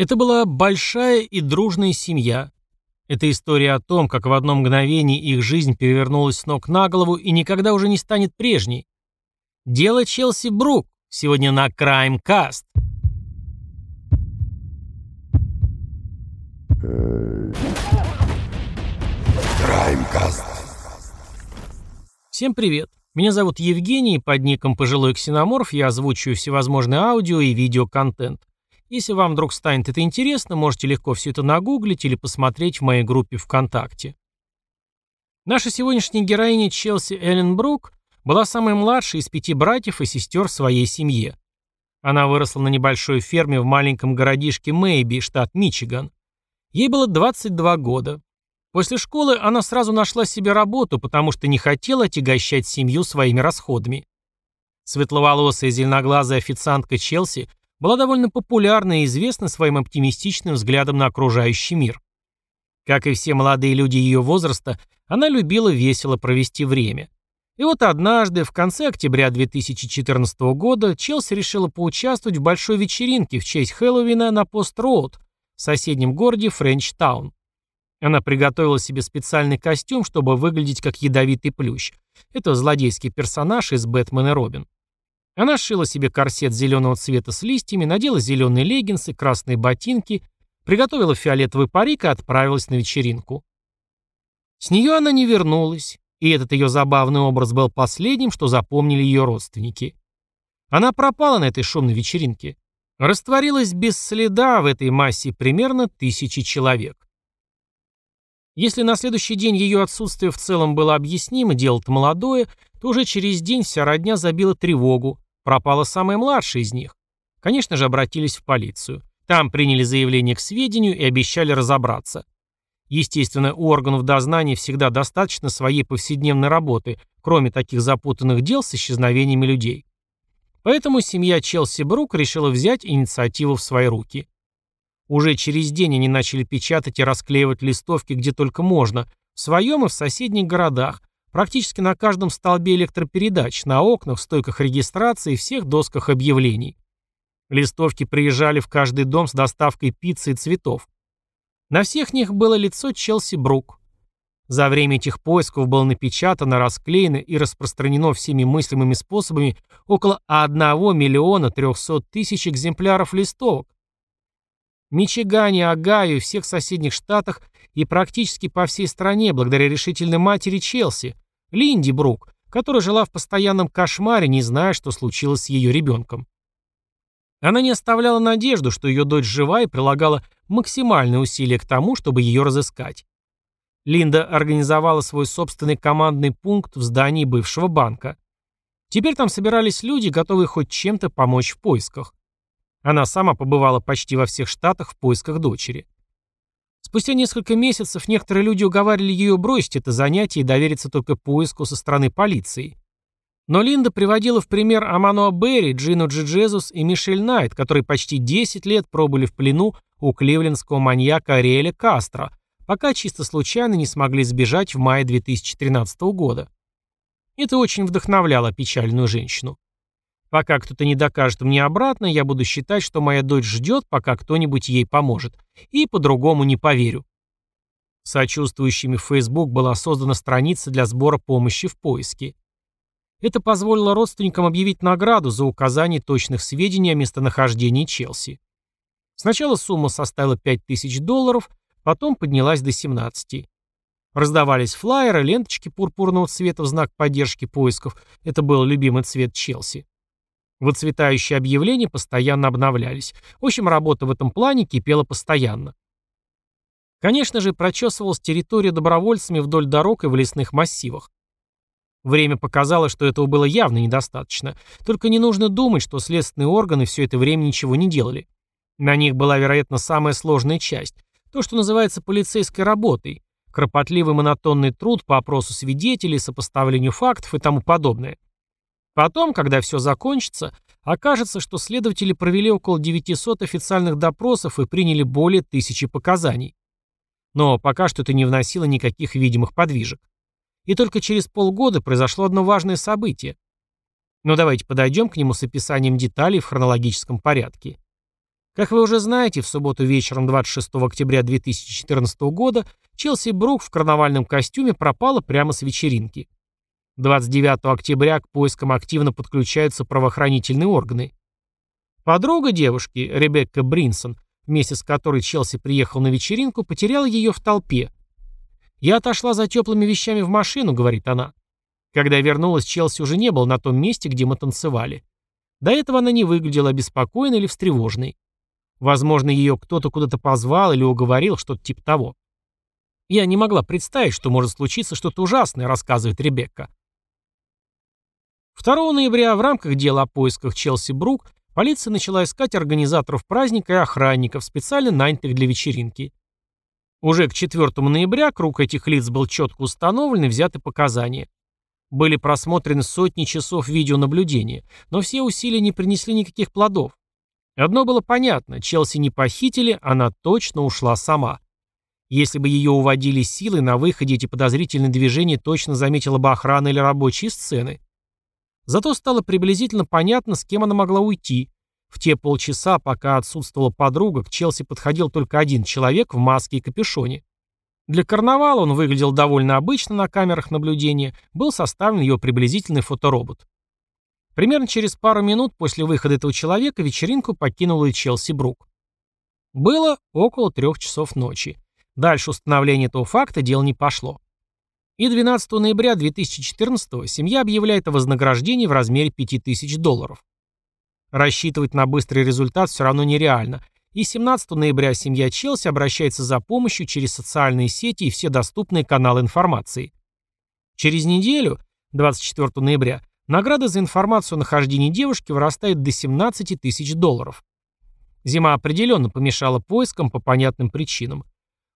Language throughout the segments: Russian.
Это была большая и дружная семья. Это история о том, как в одно мгновение их жизнь перевернулась с ног на голову и никогда уже не станет прежней. Дело Челси Брук сегодня на Crime Cast. Краймкаст. Всем привет. Меня зовут Евгений, под ником Пожилой Ксеноморф я озвучиваю всевозможный аудио и видеоконтент. Если вам вдруг станет это интересно, можете легко все это нагуглить или посмотреть в моей группе ВКонтакте. Наша сегодняшняя героиня Челси Эллен Брук была самой младшей из пяти братьев и сестер в своей семье. Она выросла на небольшой ферме в маленьком городишке Мэйби, штат Мичиган. Ей было 22 года. После школы она сразу нашла себе работу, потому что не хотела отягощать семью своими расходами. Светловолосая зеленоглазая официантка Челси была довольно популярна и известна своим оптимистичным взглядом на окружающий мир. Как и все молодые люди ее возраста, она любила весело провести время. И вот однажды, в конце октября 2014 года, Челси решила поучаствовать в большой вечеринке в честь Хэллоуина на Пост-Роуд в соседнем городе Френч-Таун. Она приготовила себе специальный костюм, чтобы выглядеть как ядовитый плющ. Это злодейский персонаж из «Бэтмен и Робин». Она сшила себе корсет зеленого цвета с листьями, надела зеленые леггинсы, красные ботинки, приготовила фиолетовый парик и отправилась на вечеринку. С нее она не вернулась, и этот ее забавный образ был последним, что запомнили ее родственники. Она пропала на этой шумной вечеринке. Растворилась без следа в этой массе примерно тысячи человек. Если на следующий день ее отсутствие в целом было объяснимо, дело-то молодое, то уже через день вся родня забила тревогу, пропала самая младшая из них. Конечно же, обратились в полицию. Там приняли заявление к сведению и обещали разобраться. Естественно, у органов дознания всегда достаточно своей повседневной работы, кроме таких запутанных дел с исчезновениями людей. Поэтому семья Челси Брук решила взять инициативу в свои руки. Уже через день они начали печатать и расклеивать листовки где только можно, в своем и в соседних городах, практически на каждом столбе электропередач, на окнах, стойках регистрации и всех досках объявлений. Листовки приезжали в каждый дом с доставкой пиццы и цветов. На всех них было лицо Челси Брук. За время этих поисков было напечатано, расклеено и распространено всеми мыслимыми способами около 1 миллиона 300 тысяч экземпляров листовок. Мичигане, Огайо и всех соседних штатах и практически по всей стране благодаря решительной матери Челси, Линди Брук, которая жила в постоянном кошмаре, не зная, что случилось с ее ребенком. Она не оставляла надежду, что ее дочь жива и прилагала максимальные усилия к тому, чтобы ее разыскать. Линда организовала свой собственный командный пункт в здании бывшего банка. Теперь там собирались люди, готовые хоть чем-то помочь в поисках. Она сама побывала почти во всех штатах в поисках дочери. Спустя несколько месяцев некоторые люди уговаривали ее бросить это занятие и довериться только поиску со стороны полиции. Но Линда приводила в пример Амануа Берри, Джину Джиджезус и Мишель Найт, которые почти 10 лет пробыли в плену у кливлендского маньяка Ариэля Кастро, пока чисто случайно не смогли сбежать в мае 2013 года. Это очень вдохновляло печальную женщину. Пока кто-то не докажет мне обратно, я буду считать, что моя дочь ждет, пока кто-нибудь ей поможет. И по-другому не поверю. Сочувствующими в Facebook была создана страница для сбора помощи в поиске. Это позволило родственникам объявить награду за указание точных сведений о местонахождении Челси. Сначала сумма составила 5000 долларов, потом поднялась до 17. Раздавались флаеры, ленточки пурпурного цвета в знак поддержки поисков. Это был любимый цвет Челси. Выцветающие объявления постоянно обновлялись. В общем, работа в этом плане кипела постоянно. Конечно же, прочесывалась территория добровольцами вдоль дорог и в лесных массивах. Время показало, что этого было явно недостаточно. Только не нужно думать, что следственные органы все это время ничего не делали. На них была, вероятно, самая сложная часть. То, что называется полицейской работой. Кропотливый монотонный труд по опросу свидетелей, сопоставлению фактов и тому подобное. Потом, когда все закончится, окажется, что следователи провели около 900 официальных допросов и приняли более тысячи показаний. Но пока что это не вносило никаких видимых подвижек. И только через полгода произошло одно важное событие. Но давайте подойдем к нему с описанием деталей в хронологическом порядке. Как вы уже знаете, в субботу вечером 26 октября 2014 года Челси Брук в карнавальном костюме пропала прямо с вечеринки. 29 октября к поискам активно подключаются правоохранительные органы. Подруга девушки, Ребекка Бринсон, вместе с которой Челси приехал на вечеринку, потеряла ее в толпе. «Я отошла за теплыми вещами в машину», — говорит она. Когда вернулась, Челси уже не был на том месте, где мы танцевали. До этого она не выглядела обеспокоенной или встревоженной. Возможно, ее кто-то куда-то позвал или уговорил, что-то типа того. Я не могла представить, что может случиться что-то ужасное, рассказывает Ребекка. 2 ноября в рамках дела о поисках Челси Брук полиция начала искать организаторов праздника и охранников, специально нанятых для вечеринки. Уже к 4 ноября круг этих лиц был четко установлен и взяты показания. Были просмотрены сотни часов видеонаблюдения, но все усилия не принесли никаких плодов. Одно было понятно, Челси не похитили, она точно ушла сама. Если бы ее уводили силой, на выходе эти подозрительные движения точно заметила бы охрана или рабочие сцены. Зато стало приблизительно понятно, с кем она могла уйти. В те полчаса, пока отсутствовала подруга, к Челси подходил только один человек в маске и капюшоне. Для карнавала он выглядел довольно обычно на камерах наблюдения, был составлен ее приблизительный фоторобот. Примерно через пару минут после выхода этого человека вечеринку покинула и Челси Брук. Было около трех часов ночи. Дальше установление этого факта дело не пошло. И 12 ноября 2014 семья объявляет о вознаграждении в размере 5000 долларов. Рассчитывать на быстрый результат все равно нереально, и 17 ноября семья Челси обращается за помощью через социальные сети и все доступные каналы информации. Через неделю, 24 ноября, награда за информацию о нахождении девушки вырастает до 17 тысяч долларов. Зима определенно помешала поискам по понятным причинам.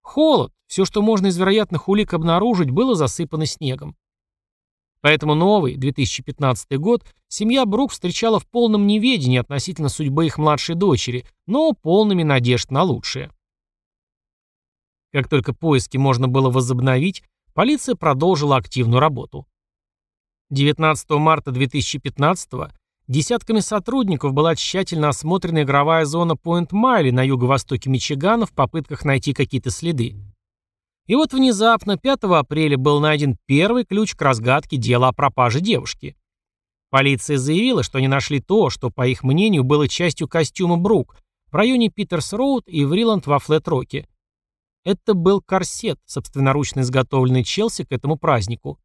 Холод, все, что можно из вероятных улик обнаружить, было засыпано снегом. Поэтому новый, 2015 год, семья Брук встречала в полном неведении относительно судьбы их младшей дочери, но полными надежд на лучшее. Как только поиски можно было возобновить, полиция продолжила активную работу. 19 марта 2015 Десятками сотрудников была тщательно осмотрена игровая зона Пойнт-Майли на юго-востоке Мичигана в попытках найти какие-то следы. И вот внезапно 5 апреля был найден первый ключ к разгадке дела о пропаже девушки. Полиция заявила, что они нашли то, что, по их мнению, было частью костюма Брук в районе Питерс-Роуд и Вриланд во Флет-Роке. Это был корсет, собственноручно изготовленный Челси к этому празднику.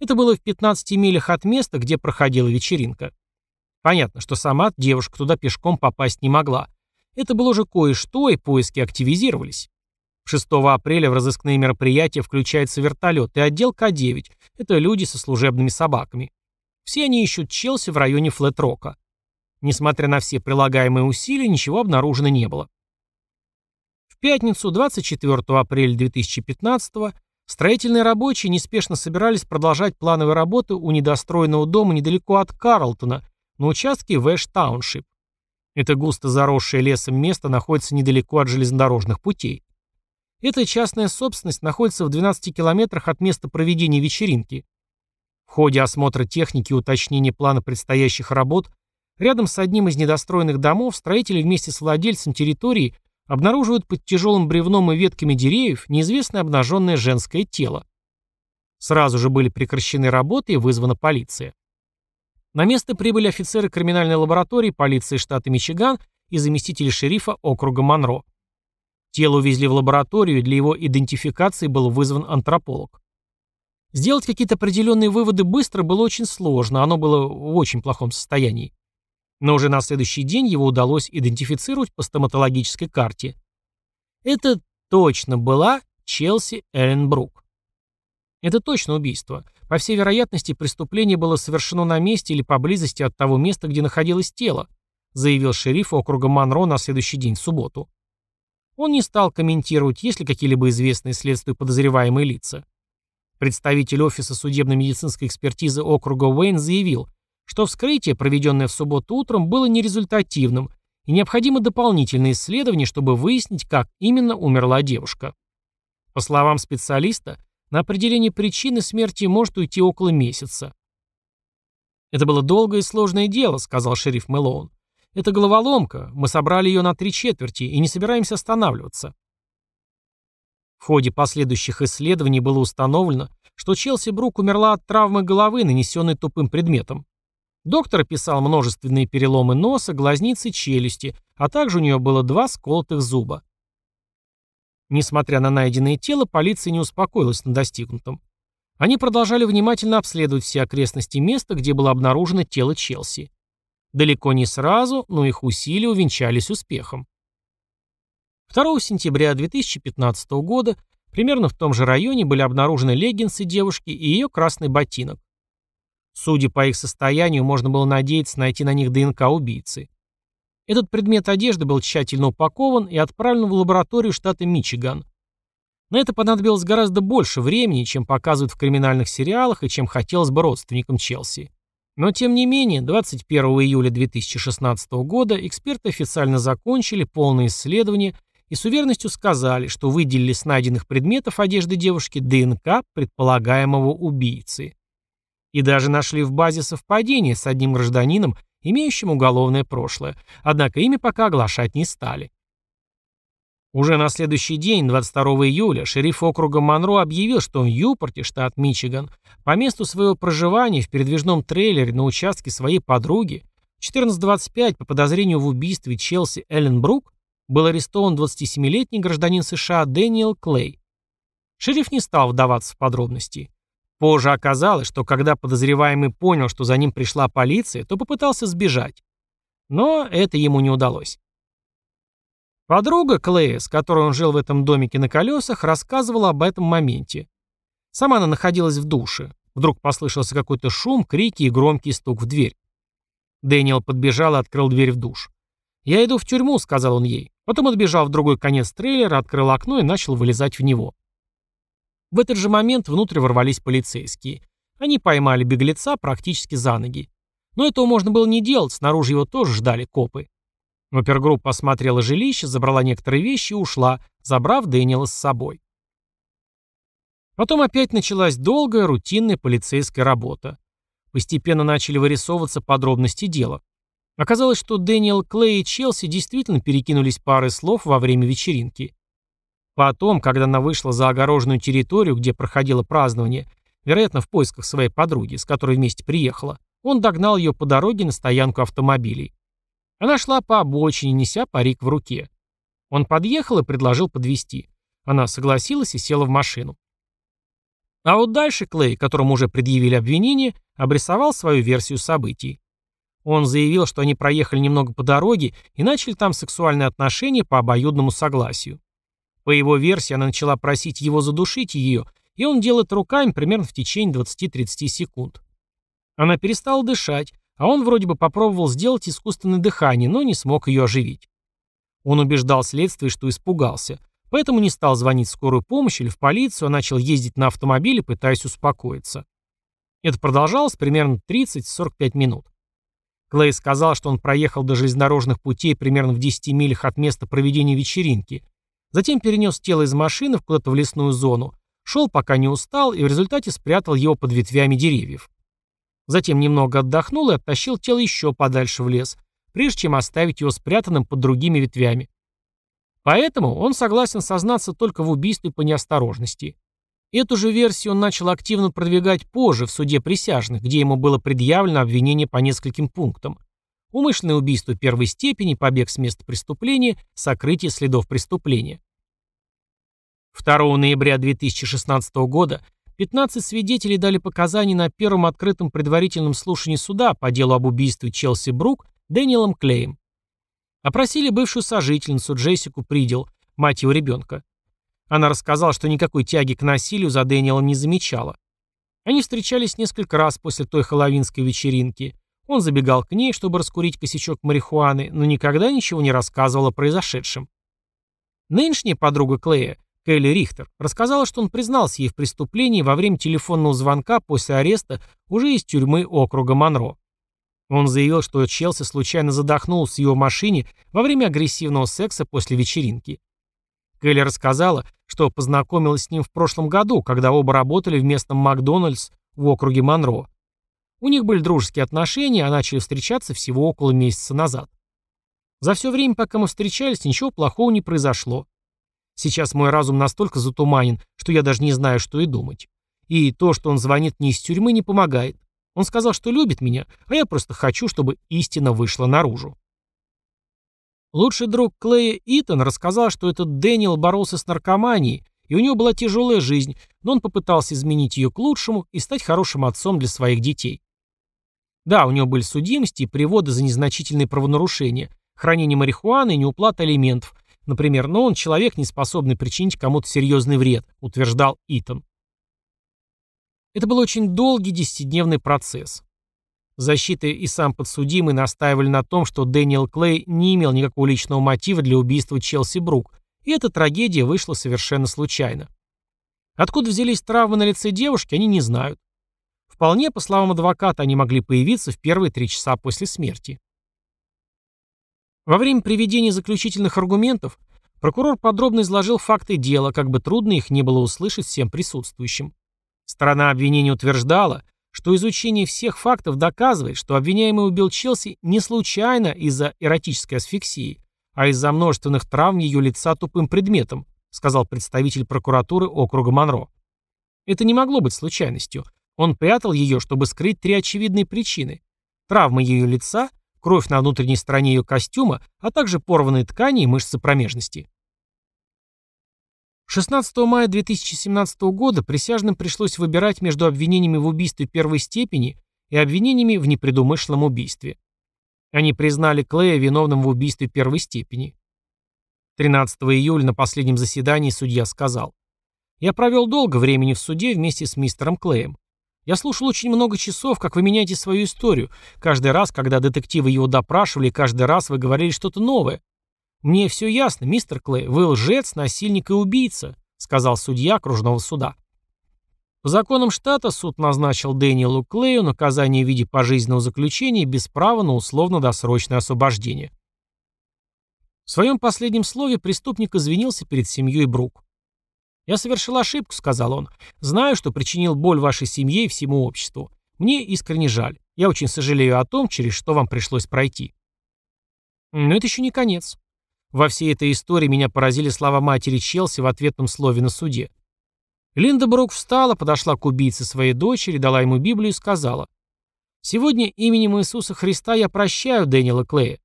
Это было в 15 милях от места, где проходила вечеринка. Понятно, что сама девушка туда пешком попасть не могла. Это было уже кое-что, и поиски активизировались. 6 апреля в разыскные мероприятия включается вертолет и отдел К-9. Это люди со служебными собаками. Все они ищут Челси в районе Флет-Рока. Несмотря на все прилагаемые усилия, ничего обнаружено не было. В пятницу, 24 апреля 2015 строительные рабочие неспешно собирались продолжать плановые работы у недостроенного дома недалеко от Карлтона, на участке Вэш-Тауншип. Это густо заросшее лесом место находится недалеко от железнодорожных путей. Эта частная собственность находится в 12 километрах от места проведения вечеринки. В ходе осмотра техники и уточнения плана предстоящих работ рядом с одним из недостроенных домов строители вместе с владельцем территории обнаруживают под тяжелым бревном и ветками деревьев неизвестное обнаженное женское тело. Сразу же были прекращены работы и вызвана полиция. На место прибыли офицеры криминальной лаборатории полиции штата Мичиган и заместители шерифа округа Монро. Тело увезли в лабораторию, и для его идентификации был вызван антрополог. Сделать какие-то определенные выводы быстро было очень сложно, оно было в очень плохом состоянии. Но уже на следующий день его удалось идентифицировать по стоматологической карте. Это точно была Челси Эренбрук. Это точно убийство. По всей вероятности, преступление было совершено на месте или поблизости от того места, где находилось тело, заявил шериф округа Монро на следующий день, в субботу. Он не стал комментировать, есть ли какие-либо известные следствию подозреваемые лица. Представитель офиса судебно-медицинской экспертизы округа Уэйн заявил, что вскрытие, проведенное в субботу утром, было нерезультативным и необходимо дополнительное исследование, чтобы выяснить, как именно умерла девушка. По словам специалиста, на определение причины смерти может уйти около месяца. «Это было долгое и сложное дело», — сказал шериф Мэлоун. Это головоломка, мы собрали ее на три четверти и не собираемся останавливаться. В ходе последующих исследований было установлено, что Челси Брук умерла от травмы головы, нанесенной тупым предметом. Доктор описал множественные переломы носа, глазницы челюсти, а также у нее было два сколотых зуба. Несмотря на найденное тело, полиция не успокоилась на достигнутом. Они продолжали внимательно обследовать все окрестности места, где было обнаружено тело Челси. Далеко не сразу, но их усилия увенчались успехом. 2 сентября 2015 года примерно в том же районе были обнаружены леггинсы девушки и ее красный ботинок. Судя по их состоянию, можно было надеяться найти на них ДНК убийцы. Этот предмет одежды был тщательно упакован и отправлен в лабораторию штата Мичиган. На это понадобилось гораздо больше времени, чем показывают в криминальных сериалах и чем хотелось бы родственникам Челси. Но тем не менее, 21 июля 2016 года эксперты официально закончили полное исследование и с уверенностью сказали, что выделили с найденных предметов одежды девушки ДНК предполагаемого убийцы. И даже нашли в базе совпадение с одним гражданином, имеющим уголовное прошлое, однако имя пока оглашать не стали. Уже на следующий день, 22 июля, шериф округа Монро объявил, что в Юпорте, штат Мичиган, по месту своего проживания в передвижном трейлере на участке своей подруги в 14.25 по подозрению в убийстве Челси Эллен Брук был арестован 27-летний гражданин США Дэниел Клей. Шериф не стал вдаваться в подробности. Позже оказалось, что когда подозреваемый понял, что за ним пришла полиция, то попытался сбежать. Но это ему не удалось. Подруга Клея, с которой он жил в этом домике на колесах, рассказывала об этом моменте. Сама она находилась в душе. Вдруг послышался какой-то шум, крики и громкий стук в дверь. Дэниел подбежал и открыл дверь в душ. «Я иду в тюрьму», — сказал он ей. Потом отбежал в другой конец трейлера, открыл окно и начал вылезать в него. В этот же момент внутрь ворвались полицейские. Они поймали беглеца практически за ноги. Но этого можно было не делать, снаружи его тоже ждали копы. Опергруппа осмотрела жилище, забрала некоторые вещи и ушла, забрав Дэниела с собой. Потом опять началась долгая, рутинная полицейская работа. Постепенно начали вырисовываться подробности дела. Оказалось, что Дэниел Клей и Челси действительно перекинулись парой слов во время вечеринки. Потом, когда она вышла за огороженную территорию, где проходило празднование, вероятно, в поисках своей подруги, с которой вместе приехала, он догнал ее по дороге на стоянку автомобилей. Она шла по обочине, неся парик в руке. Он подъехал и предложил подвезти. Она согласилась и села в машину. А вот дальше Клей, которому уже предъявили обвинение, обрисовал свою версию событий. Он заявил, что они проехали немного по дороге и начали там сексуальные отношения по обоюдному согласию. По его версии, она начала просить его задушить ее, и он делает руками примерно в течение 20-30 секунд. Она перестала дышать, а он вроде бы попробовал сделать искусственное дыхание, но не смог ее оживить. Он убеждал следствие, что испугался, поэтому не стал звонить в скорую помощь или в полицию, а начал ездить на автомобиле, пытаясь успокоиться. Это продолжалось примерно 30-45 минут. Клей сказал, что он проехал до железнодорожных путей примерно в 10 милях от места проведения вечеринки, затем перенес тело из машины куда-то в лесную зону, шел пока не устал и в результате спрятал его под ветвями деревьев. Затем немного отдохнул и оттащил тело еще подальше в лес, прежде чем оставить его спрятанным под другими ветвями. Поэтому он согласен сознаться только в убийстве по неосторожности. Эту же версию он начал активно продвигать позже в суде присяжных, где ему было предъявлено обвинение по нескольким пунктам. Умышленное убийство первой степени, побег с места преступления, сокрытие следов преступления. 2 ноября 2016 года 15 свидетелей дали показания на первом открытом предварительном слушании суда по делу об убийстве Челси Брук Дэниелом Клеем. Опросили бывшую сожительницу Джессику Придел, мать его ребенка. Она рассказала, что никакой тяги к насилию за Дэниелом не замечала. Они встречались несколько раз после той хэллоуинской вечеринки. Он забегал к ней, чтобы раскурить косячок марихуаны, но никогда ничего не рассказывал о произошедшем. Нынешняя подруга Клея Келли Рихтер, рассказала, что он признался ей в преступлении во время телефонного звонка после ареста уже из тюрьмы округа Монро. Он заявил, что Челси случайно задохнулся в его машине во время агрессивного секса после вечеринки. Келли рассказала, что познакомилась с ним в прошлом году, когда оба работали в местном Макдональдс в округе Монро. У них были дружеские отношения, а начали встречаться всего около месяца назад. За все время, пока мы встречались, ничего плохого не произошло. Сейчас мой разум настолько затуманен, что я даже не знаю, что и думать. И то, что он звонит мне из тюрьмы, не помогает. Он сказал, что любит меня, а я просто хочу, чтобы истина вышла наружу. Лучший друг Клея Итан рассказал, что этот Дэниел боролся с наркоманией, и у него была тяжелая жизнь, но он попытался изменить ее к лучшему и стать хорошим отцом для своих детей. Да, у него были судимости и приводы за незначительные правонарушения, хранение марихуаны и неуплата алиментов, например, но он человек, не способный причинить кому-то серьезный вред, утверждал Итан. Это был очень долгий десятидневный процесс. Защита и сам подсудимый настаивали на том, что Дэниел Клей не имел никакого личного мотива для убийства Челси Брук, и эта трагедия вышла совершенно случайно. Откуда взялись травмы на лице девушки, они не знают. Вполне, по словам адвоката, они могли появиться в первые три часа после смерти. Во время приведения заключительных аргументов прокурор подробно изложил факты дела, как бы трудно их не было услышать всем присутствующим. Сторона обвинения утверждала, что изучение всех фактов доказывает, что обвиняемый убил Челси не случайно из-за эротической асфиксии, а из-за множественных травм ее лица тупым предметом, сказал представитель прокуратуры округа Монро. Это не могло быть случайностью. Он прятал ее, чтобы скрыть три очевидные причины. Травмы ее лица, кровь на внутренней стороне ее костюма, а также порванные ткани и мышцы промежности. 16 мая 2017 года присяжным пришлось выбирать между обвинениями в убийстве первой степени и обвинениями в непредумышленном убийстве. Они признали Клея виновным в убийстве первой степени. 13 июля на последнем заседании судья сказал, «Я провел долго времени в суде вместе с мистером Клеем. Я слушал очень много часов, как вы меняете свою историю. Каждый раз, когда детективы его допрашивали, каждый раз вы говорили что-то новое. «Мне все ясно, мистер Клей, вы лжец, насильник и убийца», сказал судья окружного суда. По законам штата суд назначил Дэниелу Клею наказание в виде пожизненного заключения без права на условно-досрочное освобождение. В своем последнем слове преступник извинился перед семьей Брук. «Я совершил ошибку», — сказал он. «Знаю, что причинил боль вашей семье и всему обществу. Мне искренне жаль. Я очень сожалею о том, через что вам пришлось пройти». Но это еще не конец. Во всей этой истории меня поразили слова матери Челси в ответном слове на суде. Линда Брук встала, подошла к убийце своей дочери, дала ему Библию и сказала, «Сегодня именем Иисуса Христа я прощаю Дэниела Клея.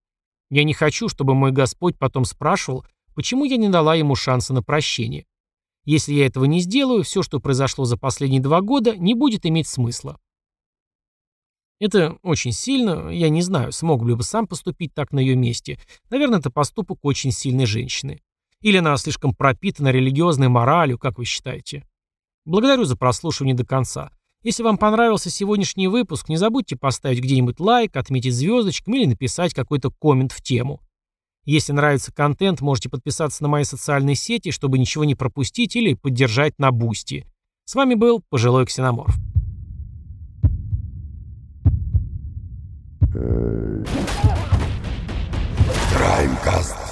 Я не хочу, чтобы мой Господь потом спрашивал, почему я не дала ему шанса на прощение. Если я этого не сделаю, все, что произошло за последние два года, не будет иметь смысла. Это очень сильно, я не знаю, смог ли бы сам поступить так на ее месте. Наверное, это поступок очень сильной женщины. Или она слишком пропитана религиозной моралью, как вы считаете? Благодарю за прослушивание до конца. Если вам понравился сегодняшний выпуск, не забудьте поставить где-нибудь лайк, отметить звездочками или написать какой-то коммент в тему. Если нравится контент, можете подписаться на мои социальные сети, чтобы ничего не пропустить или поддержать на Бусти. С вами был Пожилой Ксеноморф. Краймкаст.